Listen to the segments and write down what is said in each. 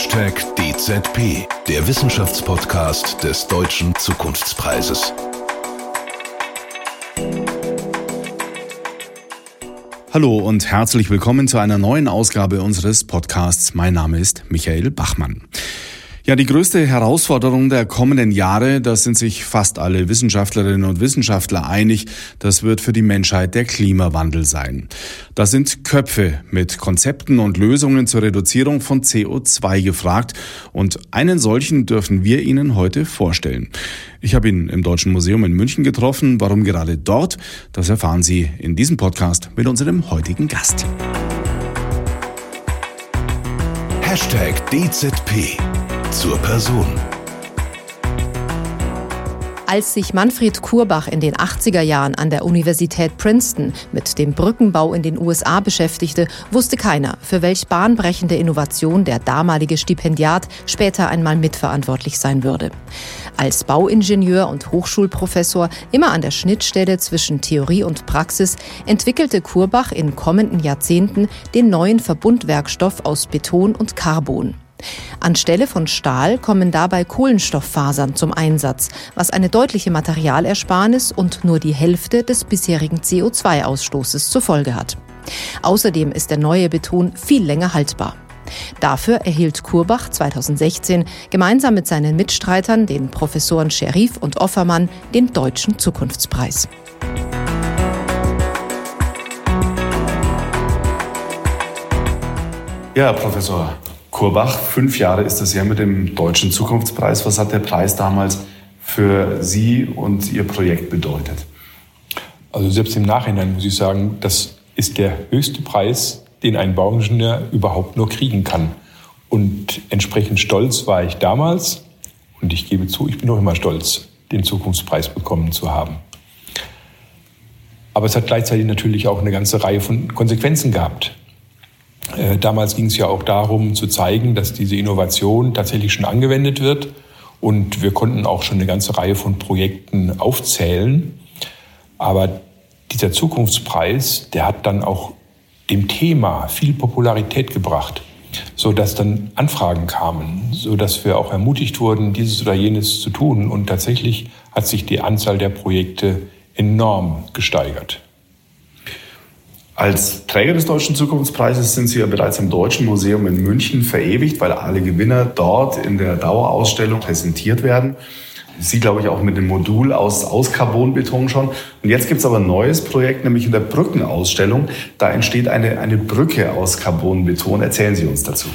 Hashtag DZP, der Wissenschaftspodcast des Deutschen Zukunftspreises. Hallo und herzlich willkommen zu einer neuen Ausgabe unseres Podcasts. Mein Name ist Michael Bachmann. Ja, die größte Herausforderung der kommenden Jahre, da sind sich fast alle Wissenschaftlerinnen und Wissenschaftler einig, das wird für die Menschheit der Klimawandel sein. Da sind Köpfe mit Konzepten und Lösungen zur Reduzierung von CO2 gefragt und einen solchen dürfen wir Ihnen heute vorstellen. Ich habe ihn im Deutschen Museum in München getroffen. Warum gerade dort? Das erfahren Sie in diesem Podcast mit unserem heutigen Gast. Hashtag DZP zur Person. Als sich Manfred Kurbach in den 80er Jahren an der Universität Princeton mit dem Brückenbau in den USA beschäftigte, wusste keiner, für welch bahnbrechende Innovation der damalige Stipendiat später einmal mitverantwortlich sein würde. Als Bauingenieur und Hochschulprofessor immer an der Schnittstelle zwischen Theorie und Praxis entwickelte Kurbach in kommenden Jahrzehnten den neuen Verbundwerkstoff aus Beton und Carbon. Anstelle von Stahl kommen dabei Kohlenstofffasern zum Einsatz, was eine deutliche Materialersparnis und nur die Hälfte des bisherigen CO2-Ausstoßes zur Folge hat. Außerdem ist der neue Beton viel länger haltbar. Dafür erhielt Kurbach 2016 gemeinsam mit seinen Mitstreitern, den Professoren Scherif und Offermann, den Deutschen Zukunftspreis. Ja, Professor Kurbach, fünf Jahre ist das ja mit dem Deutschen Zukunftspreis. Was hat der Preis damals für Sie und Ihr Projekt bedeutet? Also selbst im Nachhinein muss ich sagen, das ist der höchste Preis, den ein Bauingenieur überhaupt nur kriegen kann. Und entsprechend stolz war ich damals. Und ich gebe zu, ich bin noch immer stolz, den Zukunftspreis bekommen zu haben. Aber es hat gleichzeitig natürlich auch eine ganze Reihe von Konsequenzen gehabt. Äh, damals ging es ja auch darum zu zeigen, dass diese Innovation tatsächlich schon angewendet wird. Und wir konnten auch schon eine ganze Reihe von Projekten aufzählen. Aber dieser Zukunftspreis, der hat dann auch dem Thema viel Popularität gebracht, so dass dann Anfragen kamen, so dass wir auch ermutigt wurden, dieses oder jenes zu tun. Und tatsächlich hat sich die Anzahl der Projekte enorm gesteigert. Als Träger des Deutschen Zukunftspreises sind Sie ja bereits im Deutschen Museum in München verewigt, weil alle Gewinner dort in der Dauerausstellung präsentiert werden. Sie, glaube ich, auch mit dem Modul aus, aus Carbonbeton schon. Und jetzt gibt es aber ein neues Projekt, nämlich in der Brückenausstellung. Da entsteht eine, eine Brücke aus Carbonbeton. Erzählen Sie uns dazu.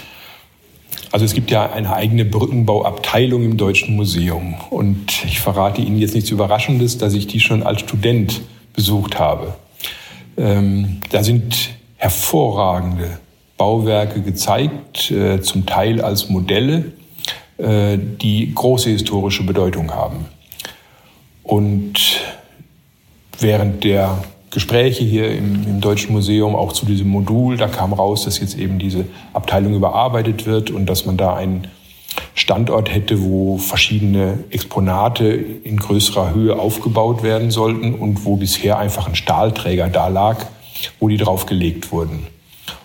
Also es gibt ja eine eigene Brückenbauabteilung im Deutschen Museum. Und ich verrate Ihnen jetzt nichts Überraschendes, dass ich die schon als Student besucht habe. Ähm, da sind hervorragende Bauwerke gezeigt, äh, zum Teil als Modelle, äh, die große historische Bedeutung haben. Und während der Gespräche hier im, im, Deutschen Museum auch zu diesem Modul, da kam raus, dass jetzt eben diese Abteilung überarbeitet wird und dass man da einen Standort hätte, wo verschiedene Exponate in größerer Höhe aufgebaut werden sollten und wo bisher einfach ein Stahlträger da lag, wo die drauf gelegt wurden.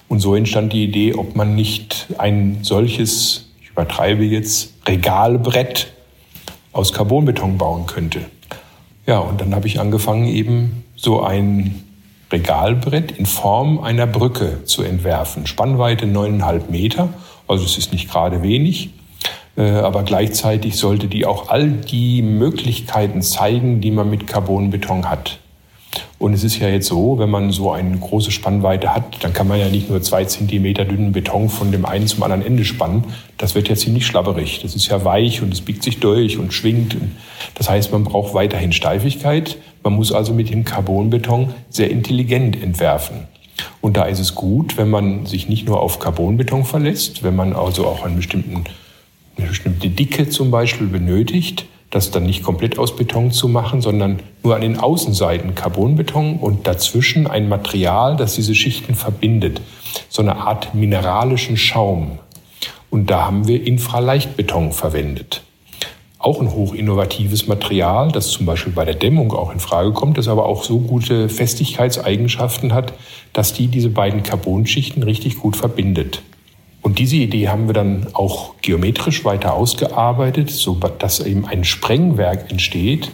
Und so entstand die Idee, ob man nicht ein solches, ich übertreibe jetzt, Regalbrett aus Carbonbeton bauen könnte. Ja, und dann habe ich angefangen, eben so ein Regalbrett in Form einer Brücke zu entwerfen. Spannweite neuneinhalb Meter, also es ist nicht gerade wenig. Äh, aber gleichzeitig sollte die auch all die Möglichkeiten zeigen, die man mit Carbonbeton hat. Und es ist ja jetzt so, wenn man so eine große Spannweite hat, dann kann man ja nicht nur zwei Zentimeter dünnen Beton von dem einen zum anderen Ende spannen. Das wird ja ziemlich schlabberig. Das ist ja weich und es biegt sich durch und schwingt. Das heißt, man braucht weiterhin Steifigkeit. Man muss also mit dem Carbonbeton sehr intelligent entwerfen. Und da ist es gut, wenn man sich nicht nur auf Carbonbeton verlässt, wenn man also auch einen bestimmten eine bestimmte Dicke zum Beispiel benötigt, das dann nicht komplett aus Beton zu machen, sondern nur an den Außenseiten Carbonbeton und dazwischen ein Material, das diese Schichten verbindet. So eine Art mineralischen Schaum. Und da haben wir Infraleichtbeton verwendet. Auch ein hochinnovatives Material, das zum Beispiel bei der Dämmung auch in Frage kommt, das aber auch so gute Festigkeitseigenschaften hat, dass die diese beiden Carbonschichten richtig gut verbindet. Und diese Idee haben wir dann auch geometrisch weiter ausgearbeitet, so dass eben ein Sprengwerk entsteht,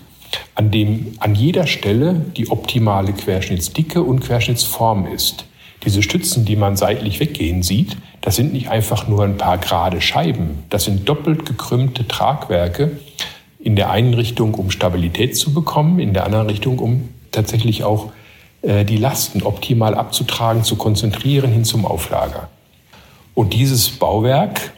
an dem an jeder Stelle die optimale Querschnittsdicke und Querschnittsform ist. Diese Stützen, die man seitlich weggehen sieht, das sind nicht einfach nur ein paar gerade Scheiben, das sind doppelt gekrümmte Tragwerke, in der einen Richtung, um Stabilität zu bekommen, in der anderen Richtung, um tatsächlich auch äh, die Lasten optimal abzutragen, zu konzentrieren hin zum Auflager. Und dieses Bauwerk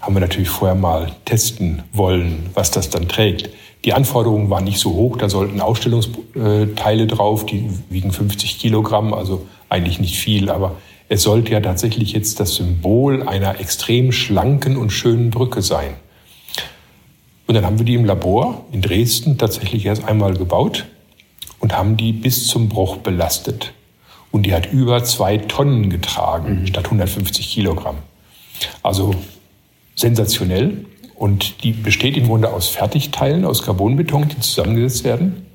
haben wir natürlich vorher mal testen wollen, was das dann trägt. Die Anforderungen waren nicht so hoch, da sollten Ausstellungsteile drauf, die wiegen 50 Kilogramm, also eigentlich nicht viel, aber es sollte ja tatsächlich jetzt das Symbol einer extrem schlanken und schönen Brücke sein. Und dann haben wir die im Labor in Dresden tatsächlich erst einmal gebaut und haben die bis zum Bruch belastet. Und die hat über zwei Tonnen getragen, mhm. statt 150 Kilogramm. Also sensationell. Und die besteht im Grunde aus Fertigteilen, aus Carbonbeton, die zusammengesetzt werden.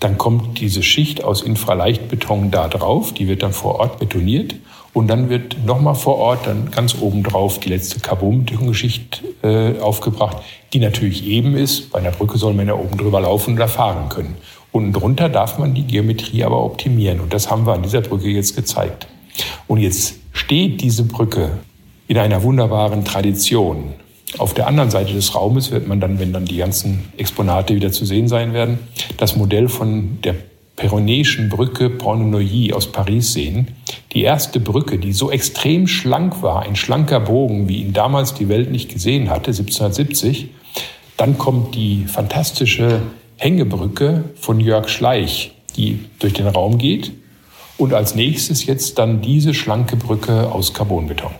Dann kommt diese Schicht aus Infraleichtbeton da drauf, die wird dann vor Ort betoniert. Und dann wird nochmal vor Ort dann ganz oben drauf die letzte Carbonbetonschicht äh, aufgebracht, die natürlich eben ist. Bei einer Brücke soll man ja oben drüber laufen oder fahren können. Unten drunter darf man die Geometrie aber optimieren. Und das haben wir an dieser Brücke jetzt gezeigt. Und jetzt steht diese Brücke in einer wunderbaren Tradition. Auf der anderen Seite des Raumes wird man dann, wenn dann die ganzen Exponate wieder zu sehen sein werden, das Modell von der Peronäischen Brücke Porte-Neuilly aus Paris sehen. Die erste Brücke, die so extrem schlank war, ein schlanker Bogen, wie ihn damals die Welt nicht gesehen hatte, 1770. Dann kommt die fantastische Hängebrücke von Jörg Schleich, die durch den Raum geht. Und als nächstes jetzt dann diese schlanke Brücke aus Carbonbeton.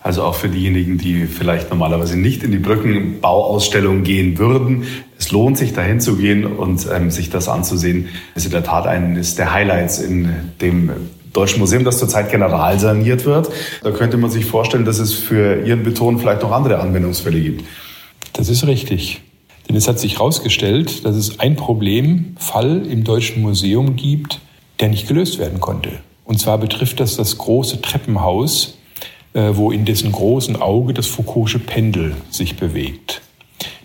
Also auch für diejenigen, die vielleicht normalerweise nicht in die Brückenbauausstellung gehen würden. Es lohnt sich, dahin zu gehen und ähm, sich das anzusehen. Das ist in der Tat eines der Highlights in dem Deutschen Museum, das zurzeit general saniert wird. Da könnte man sich vorstellen, dass es für Ihren Beton vielleicht noch andere Anwendungsfälle gibt. Das ist richtig. Denn es hat sich herausgestellt, dass es ein Problemfall im Deutschen Museum gibt, der nicht gelöst werden konnte. Und zwar betrifft das das große Treppenhaus, äh, wo in dessen großen Auge das Foucault'sche Pendel sich bewegt.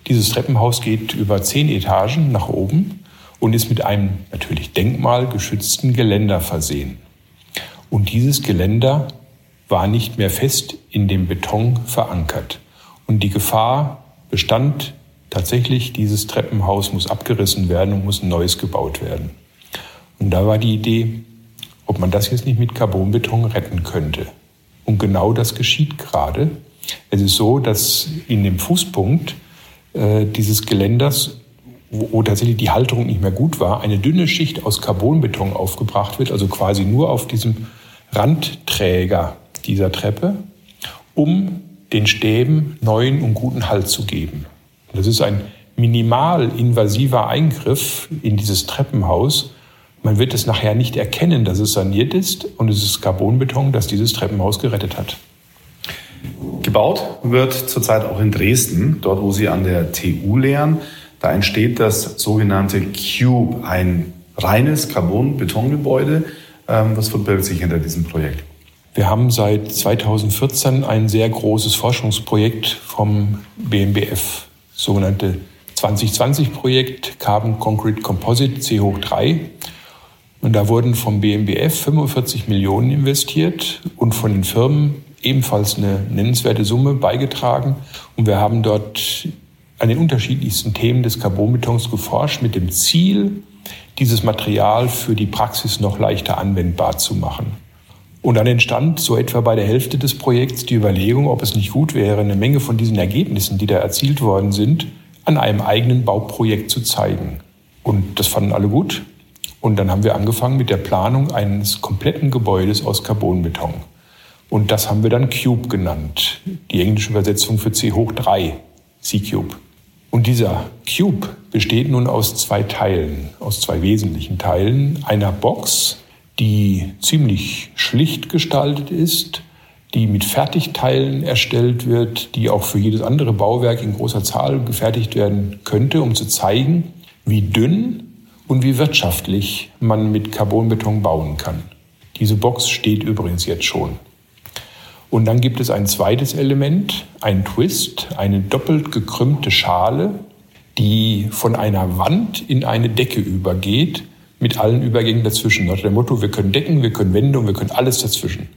Dieses Treppenhaus geht über zehn Etagen nach oben und ist mit einem natürlich denkmalgeschützten Geländer versehen. Und dieses Geländer war nicht mehr fest in dem Beton verankert. Und die Gefahr bestand tatsächlich, dieses Treppenhaus muss abgerissen werden und muss ein neues gebaut werden. Und da war die Idee, ob man das jetzt nicht mit Carbonbeton retten könnte. Und genau das geschieht gerade. Es ist so, dass in dem Fußpunkt äh, dieses Geländers, wo, wo tatsächlich die Halterung nicht mehr gut war, eine dünne Schicht aus Carbonbeton aufgebracht wird, also quasi nur auf diesem Randträger dieser Treppe, um den Stäben neuen und guten Halt zu geben. Das ist ein minimal invasiver Eingriff in dieses Treppenhaus. Man wird es nachher nicht erkennen, dass es saniert ist und es ist Carbonbeton, das dieses Treppenhaus gerettet hat. Gebaut wird zurzeit auch in Dresden, dort wo Sie an der TU lehren. Da entsteht das sogenannte Cube, ein reines Carbon-Betongebäude. Ähm, was verbirgt sich hinter diesem Projekt? Wir haben seit 2014 ein sehr großes Forschungsprojekt vom BMBF sogenannte 2020-Projekt Carbon Concrete Composite C hoch 3. Und da wurden vom BMBF 45 Millionen investiert und von den Firmen ebenfalls eine nennenswerte Summe beigetragen. Und wir haben dort an den unterschiedlichsten Themen des Carbonbetons geforscht mit dem Ziel, dieses Material für die Praxis noch leichter anwendbar zu machen. Und dann entstand so etwa bei der Hälfte des Projekts die Überlegung, ob es nicht gut wäre, eine Menge von diesen Ergebnissen, die da erzielt worden sind, an einem eigenen Bauprojekt zu zeigen. Und das fanden alle gut. Und dann haben wir angefangen mit der Planung eines kompletten Gebäudes aus Carbonbeton. Und das haben wir dann Cube genannt. Die englische Übersetzung für C hoch 3, C-Cube. Und dieser Cube besteht nun aus zwei Teilen, aus zwei wesentlichen Teilen. Einer Box, die ziemlich schlicht gestaltet ist, die mit Fertigteilen erstellt wird, die auch für jedes andere Bauwerk in großer Zahl gefertigt werden könnte, um zu zeigen, wie dünn und wie wirtschaftlich man mit Carbonbeton bauen kann. Diese Box steht übrigens jetzt schon. Und dann gibt es ein zweites Element, ein Twist, eine doppelt gekrümmte Schale, die von einer Wand in eine Decke übergeht, mit allen Übergängen dazwischen. Nach dem Motto, wir können Decken, wir können Wände und wir können alles dazwischen.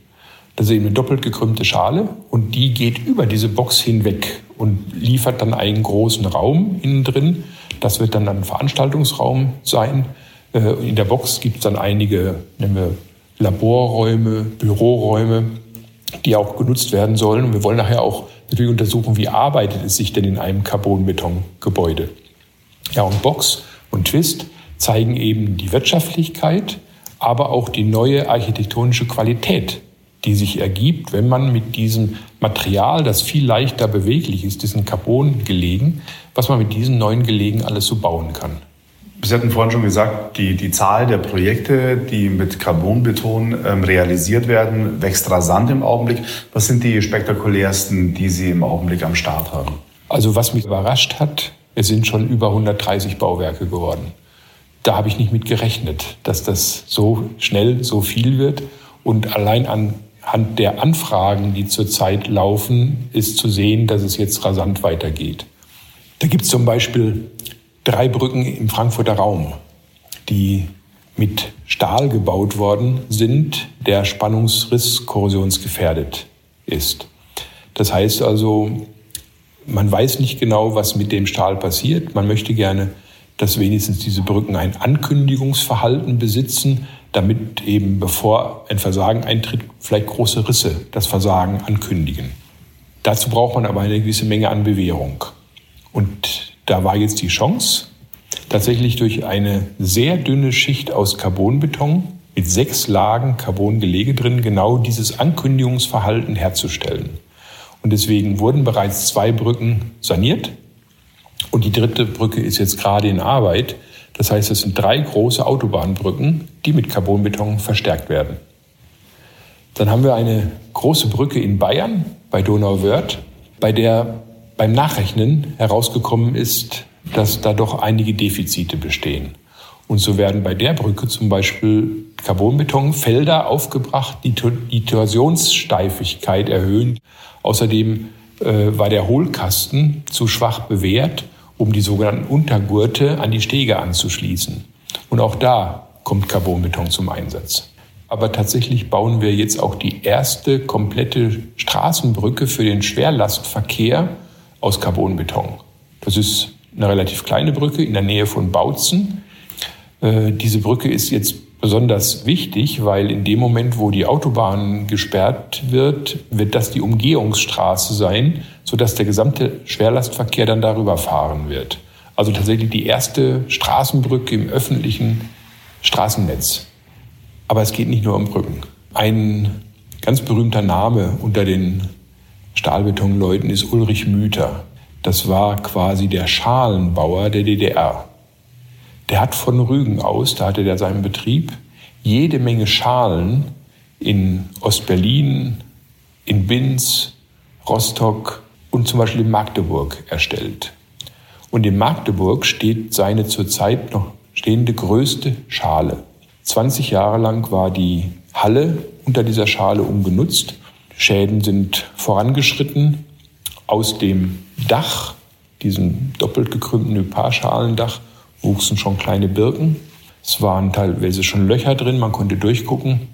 Das ist eben eine doppelt gekrümmte Schale und die geht über diese Box hinweg und liefert dann einen großen Raum innen drin. Das wird dann ein Veranstaltungsraum sein. Äh, in der Box gibt es dann einige nennen wir Laborräume, Büroräume, die auch genutzt werden sollen. Und wir wollen nachher auch natürlich untersuchen, wie arbeitet es sich denn in einem Carbonbetongebäude. Ja, und Box und Twist zeigen eben die Wirtschaftlichkeit, aber auch die neue architektonische Qualität, die sich ergibt, wenn man mit diesem Material, das viel leichter beweglich ist, diesen Carbon-Gelegen, was man mit diesen neuen Gelegen alles so bauen kann. Sie hatten vorhin schon gesagt, die, die Zahl der Projekte, die mit Carbonbeton ähm, realisiert werden, wächst rasant im Augenblick. Was sind die spektakulärsten, die Sie im Augenblick am Start haben? Also was mich überrascht hat, es sind schon über 130 Bauwerke geworden. Da habe ich nicht mit gerechnet, dass das so schnell so viel wird. Und allein anhand der Anfragen, die zurzeit laufen, ist zu sehen, dass es jetzt rasant weitergeht. Da gibt es zum Beispiel drei Brücken im Frankfurter Raum, die mit Stahl gebaut worden sind, der Spannungsriss korrosionsgefährdet ist. Das heißt also, man weiß nicht genau, was mit dem Stahl passiert. Man möchte gerne, dass wenigstens diese Brücken ein Ankündigungsverhalten besitzen, damit eben bevor ein Versagen eintritt, vielleicht große Risse das Versagen ankündigen. Dazu braucht man aber eine gewisse Menge an Bewährung. Und da war jetzt die Chance, tatsächlich durch eine sehr dünne Schicht aus Carbonbeton mit sechs Lagen Carbongelege drin genau dieses Ankündigungsverhalten herzustellen. Und deswegen wurden bereits zwei Brücken saniert und die dritte Brücke ist jetzt gerade in Arbeit. Das heißt, es sind drei große Autobahnbrücken, die mit Carbonbeton verstärkt werden. Dann haben wir eine große Brücke in Bayern bei Donauwörth, bei der beim Nachrechnen herausgekommen ist, dass da doch einige Defizite bestehen. Und so werden bei der Brücke zum Beispiel Carbonbetonfelder aufgebracht, die die Torsionssteifigkeit erhöhen. Außerdem äh, war der Hohlkasten zu schwach bewährt, um die sogenannten Untergurte an die Stege anzuschließen. Und auch da kommt Carbonbeton zum Einsatz. Aber tatsächlich bauen wir jetzt auch die erste komplette Straßenbrücke für den Schwerlastverkehr aus Carbonbeton. Das ist eine relativ kleine Brücke in der Nähe von Bautzen. Äh, diese Brücke ist jetzt besonders wichtig, weil in dem Moment, wo die Autobahn gesperrt wird, wird das die Umgehungsstraße sein, sodass der gesamte Schwerlastverkehr dann darüber fahren wird. Also tatsächlich die erste Straßenbrücke im öffentlichen Straßennetz. Aber es geht nicht nur um Brücken. Ein ganz berühmter Name unter den Stahlbetonleuten ist Ulrich Müther. Das war quasi der Schalenbauer der DDR. Der hat von Rügen aus, da hatte der seinen Betrieb, jede Menge Schalen in Ostberlin, in Binz, Rostock und zum Beispiel in Magdeburg erstellt. Und in Magdeburg steht seine zurzeit noch stehende größte Schale. 20 Jahre lang war die Halle unter dieser Schale ungenutzt Schäden sind vorangeschritten. Aus dem Dach, diesem doppelt gekrümmten Hyparschalendach, wuchsen schon kleine Birken. Es waren teilweise schon Löcher drin, man konnte durchgucken.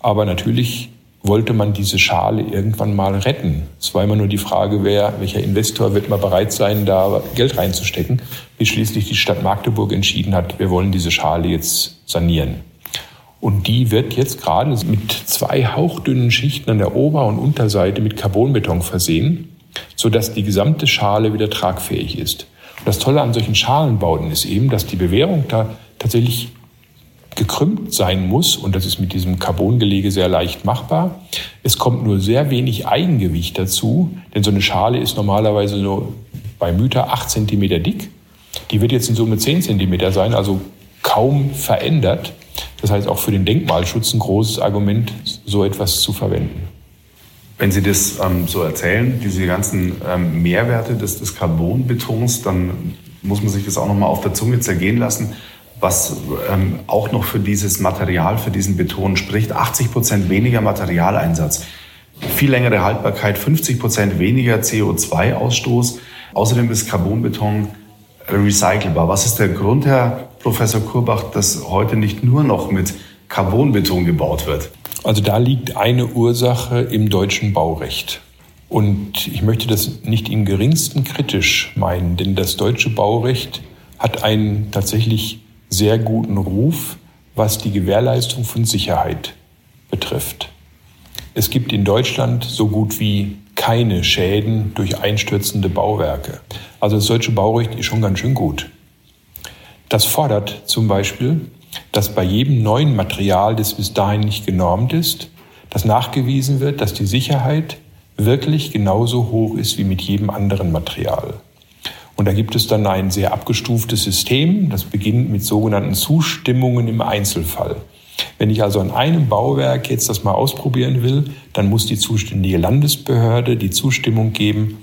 Aber natürlich wollte man diese Schale irgendwann mal retten. Es war immer nur die Frage, wer, welcher Investor wird mal bereit sein, da Geld reinzustecken, bis schließlich die Stadt Magdeburg entschieden hat, wir wollen diese Schale jetzt sanieren. Und die wird jetzt gerade mit zwei hauchdünnen Schichten an der Ober- und Unterseite mit Carbonbeton versehen, sodass die gesamte Schale wieder tragfähig ist. Das Tolle an solchen Schalenbauten ist eben, dass die Bewährung da tatsächlich gekrümmt sein muss und das ist mit diesem Carbongelege sehr leicht machbar. Es kommt nur sehr wenig Eigengewicht dazu, denn so eine Schale ist normalerweise nur bei Müter acht Zentimeter dick. Die wird jetzt in Summe zehn Zentimeter sein, also kaum verändert. Das heißt auch für den Denkmalschutz ein großes Argument, so etwas zu verwenden. Wenn Sie das ähm, so erzählen, diese ganzen ähm, Mehrwerte des, des Carbonbetons, dann muss man sich das auch nochmal auf der Zunge zergehen lassen, was ähm, auch noch für dieses Material, für diesen Beton spricht. 80 Prozent weniger Materialeinsatz. viel längere Haltbarkeit, 50 Prozent weniger CO2-Ausstoß. Außerdem ist Carbonbeton recycelbar. Was ist der Grund, Herr Professor Kurbach, dass heute nicht nur noch mit Carbonbeton gebaut wird? Also da liegt eine Ursache im deutschen Baurecht. Und ich möchte das nicht im geringsten kritisch meinen, denn das deutsche Baurecht hat einen tatsächlich sehr guten Ruf, was die Gewährleistung von Sicherheit betrifft. Es gibt in Deutschland so gut wie keine Schäden durch einstürzende Bauwerke. Also das deutsche Baurecht ist schon ganz schön gut. Das fordert zum Beispiel, dass bei jedem neuen Material, das bis dahin nicht genormt ist, dass nachgewiesen wird, dass die Sicherheit wirklich genauso hoch ist wie mit jedem anderen Material. Und da gibt es dann ein sehr abgestuftes System, das beginnt mit sogenannten Zustimmungen im Einzelfall. Wenn ich also an einem Bauwerk jetzt das mal ausprobieren will, dann muss die zuständige Landesbehörde die Zustimmung geben,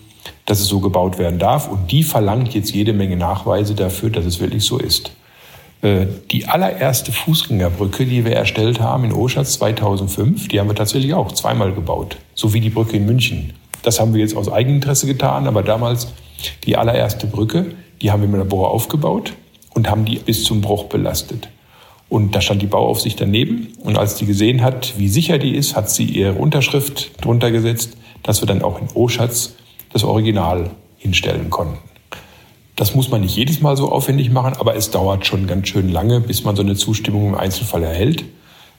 dass es so gebaut werden darf. Und die verlangt jetzt jede Menge Nachweise dafür, dass es wirklich so ist. Äh, die allererste Fußgängerbrücke, die wir erstellt haben in Oschatz 2005, die haben wir tatsächlich auch zweimal gebaut. So wie die Brücke in München. Das haben wir jetzt aus Eigeninteresse getan, aber damals die allererste Brücke, die haben wir im Labor aufgebaut und haben die bis zum Bruch belastet. Und da stand die Bauaufsicht daneben. Und als die gesehen hat, wie sicher die ist, hat sie ihre Unterschrift drunter gesetzt, dass wir dann auch in Oschatz das Original hinstellen konnten. Das muss man nicht jedes Mal so aufwendig machen, aber es dauert schon ganz schön lange, bis man so eine Zustimmung im Einzelfall erhält.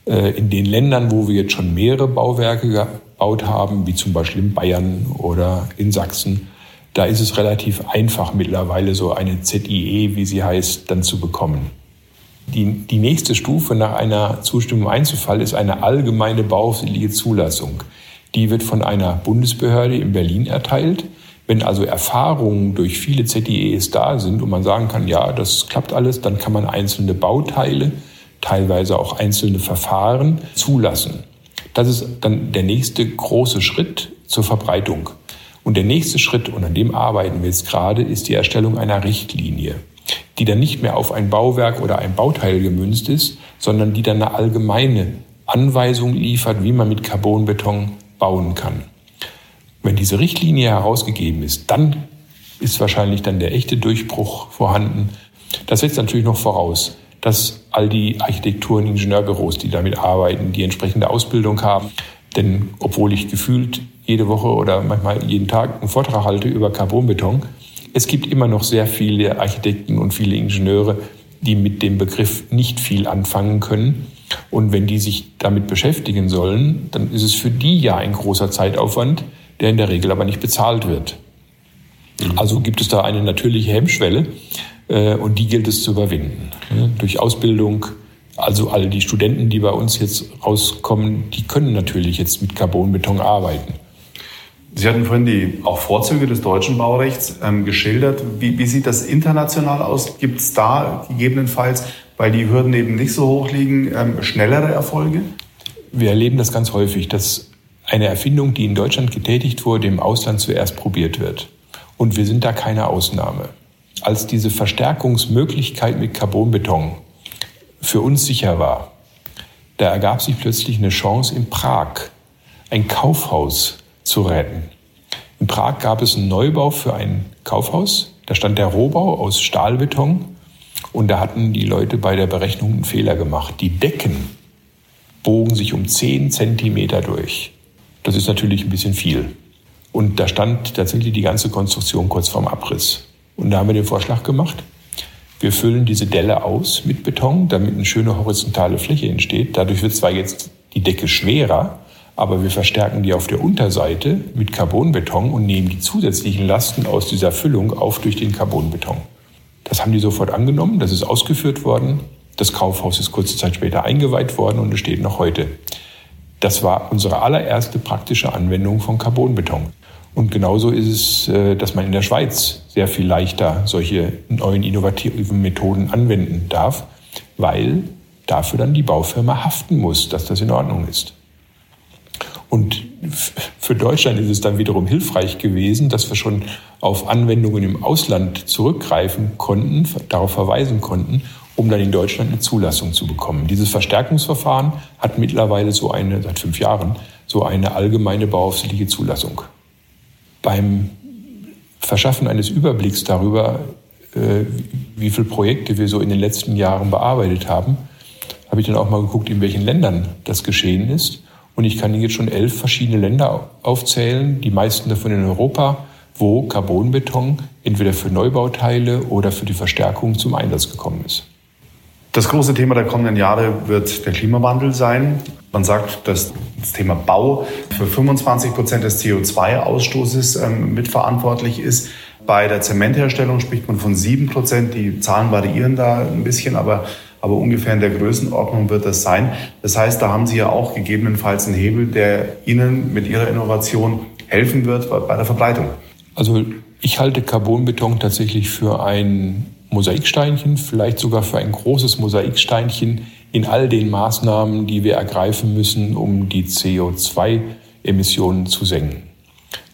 Äh, in den Ländern, wo wir jetzt schon mehrere Bauwerke gebaut haben, wie zum Beispiel in Bayern oder in Sachsen, da ist es relativ einfach mittlerweile so eine ZIE, wie sie heißt, dann zu bekommen. Die, die nächste Stufe nach einer Zustimmung im Einzelfall ist eine allgemeine baurechtliche Zulassung. Die wird von einer Bundesbehörde in Berlin erteilt. Wenn also Erfahrungen durch viele ZIEs da sind und man sagen kann, ja, das klappt alles, dann kann man einzelne Bauteile, teilweise auch einzelne Verfahren zulassen. Das ist dann der nächste große Schritt zur Verbreitung. Und der nächste Schritt, und an dem arbeiten wir jetzt gerade, ist die Erstellung einer Richtlinie die dann nicht mehr auf ein Bauwerk oder ein Bauteil gemünzt ist, sondern die dann eine allgemeine Anweisung liefert, wie man mit Carbonbeton bauen kann. Wenn diese Richtlinie herausgegeben ist, dann ist wahrscheinlich dann der echte Durchbruch vorhanden. Das setzt natürlich noch voraus, dass all die Architektur- und Ingenieurbüros, die damit arbeiten, die entsprechende Ausbildung haben. Denn obwohl ich gefühlt jede Woche oder manchmal jeden Tag einen Vortrag halte über Carbonbeton, es gibt immer noch sehr viele Architekten und viele Ingenieure, die mit dem Begriff nicht viel anfangen können. Und wenn die sich damit beschäftigen sollen, dann ist es für die ja ein großer Zeitaufwand, der in der Regel aber nicht bezahlt wird. Also gibt es da eine natürliche Hemmschwelle äh, und die gilt es zu überwinden. Ja, durch Ausbildung, also alle die Studenten, die bei uns jetzt rauskommen, die können natürlich jetzt mit Carbonbeton arbeiten. Sie hatten vorhin die auch Vorzüge des deutschen Baurechts ähm, geschildert. Wie, wie, sieht das international aus? Gibt es da gegebenenfalls, weil die Hürden eben nicht so hoch liegen, ähm, schnellere Erfolge? Wir erleben das ganz häufig, dass eine Erfindung, die in Deutschland getätigt wurde, im Ausland zuerst probiert wird. Und wir sind da keine Ausnahme. Als diese Verstärkungsmöglichkeit mit Carbonbeton für uns sicher war, da ergab sich plötzlich eine Chance in Prag, ein Kaufhaus zu retten. In Prag gab es einen Neubau für ein Kaufhaus. Da stand der Rohbau aus Stahlbeton und da hatten die Leute bei der Berechnung einen Fehler gemacht. Die Decken bogen sich um 10 Zentimeter durch. Das ist natürlich ein bisschen viel. Und da stand tatsächlich die ganze Konstruktion kurz vorm Abriss. Und da haben wir den Vorschlag gemacht. Wir füllen diese Delle aus mit Beton, damit eine schöne horizontale Fläche entsteht. Dadurch wird zwar jetzt die Decke schwerer, aber wir verstärken die auf der Unterseite mit Carbonbeton und nehmen die zusätzlichen Lasten aus dieser Füllung auf durch den Carbonbeton. Das haben die sofort angenommen, das ist ausgeführt worden. Das Kaufhaus ist kurze Zeit später eingeweiht worden und es steht noch heute. Das war unsere allererste praktische Anwendung von Carbonbeton. Und genauso ist es, äh, dass man in der Schweiz sehr viel leichter solche neuen innovativen Methoden anwenden darf, weil dafür dann die Baufirma haften muss, dass das in Ordnung ist. Und für Deutschland ist es dann wiederum hilfreich gewesen, dass wir schon auf Anwendungen im Ausland zurückgreifen konnten, darauf verweisen konnten, um dann in Deutschland eine Zulassung zu bekommen. Dieses Verstärkungsverfahren hat mittlerweile so eine, seit fünf Jahren, so eine allgemeine bauaufsichtliche Zulassung. Beim Verschaffen eines Überblicks darüber, äh, wie viele Projekte wir so in den letzten Jahren bearbeitet haben, habe ich dann auch mal geguckt, in welchen Ländern das geschehen ist. Und ich kann jetzt schon elf verschiedene Länder aufzählen, die meisten davon in Europa, wo Carbonbeton entweder für Neubauteile oder für die Verstärkung zum Einsatz gekommen ist. Das große Thema der kommenden Jahre wird der Klimawandel sein. Man sagt, dass das Thema Bau für 25 Prozent des CO2-Ausstoßes ähm, mitverantwortlich ist. Bei der Zementherstellung spricht man von sieben Prozent. Die Zahlen variieren da ein bisschen, aber, aber ungefähr in der Größenordnung wird das sein. Das heißt, da haben Sie ja auch gegebenenfalls einen Hebel, der Ihnen mit Ihrer Innovation helfen wird bei der Verbreitung. Also ich halte Carbonbeton tatsächlich für ein Mosaiksteinchen, vielleicht sogar für ein großes Mosaiksteinchen in all den Maßnahmen, die wir ergreifen müssen, um die CO2-Emissionen zu senken.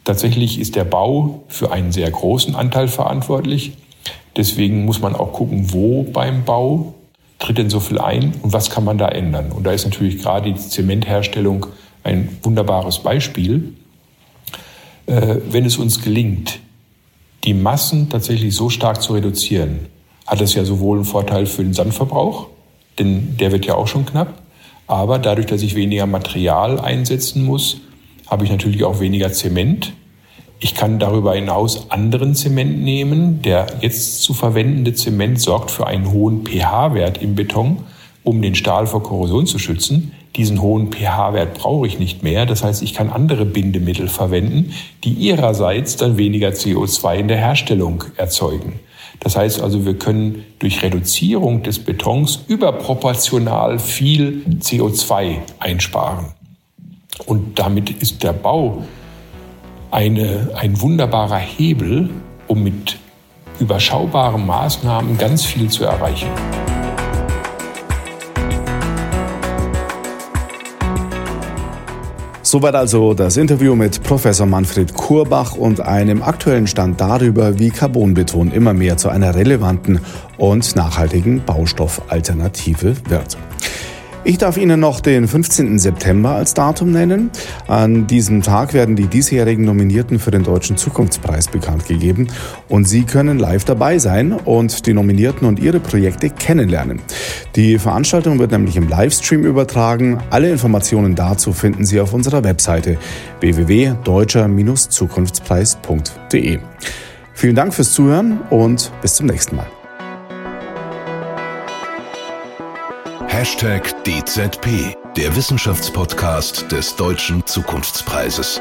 Tatsächlich ist der Bau für einen sehr großen Anteil verantwortlich. Deswegen muss man auch gucken, wo beim Bau tritt denn so viel ein und was kann man da ändern. Und da ist natürlich gerade die Zementherstellung ein wunderbares Beispiel. Äh, wenn es uns gelingt, die Massen tatsächlich so stark zu reduzieren, hat es ja sowohl einen Vorteil für den Sandverbrauch, denn der wird ja auch schon knapp, aber dadurch, dass ich weniger Material einsetzen muss, habe ich natürlich auch weniger Zement. Ich kann darüber hinaus anderen Zement nehmen. Der jetzt zu verwendende Zement sorgt für einen hohen pH-Wert im Beton, um den Stahl vor Korrosion zu schützen. Diesen hohen pH-Wert brauche ich nicht mehr. Das heißt, ich kann andere Bindemittel verwenden, die ihrerseits dann weniger CO2 in der Herstellung erzeugen. Das heißt also, wir können durch Reduzierung des Betons überproportional viel CO2 einsparen. Und damit ist der Bau eine, ein wunderbarer Hebel, um mit überschaubaren Maßnahmen ganz viel zu erreichen. Soweit also das Interview mit Professor Manfred Kurbach und einem aktuellen Stand darüber, wie Carbonbeton immer mehr zu einer relevanten und nachhaltigen Baustoffalternative wird. Ich darf Ihnen noch den 15. September als Datum nennen. An diesem Tag werden die diesjährigen Nominierten für den Deutschen Zukunftspreis bekannt gegeben und Sie können live dabei sein und die Nominierten und ihre Projekte kennenlernen. Die Veranstaltung wird nämlich im Livestream übertragen. Alle Informationen dazu finden Sie auf unserer Webseite www.deutscher-zukunftspreis.de. Vielen Dank fürs Zuhören und bis zum nächsten Mal. DZP, der Wissenschaftspodcast des Deutschen Zukunftspreises.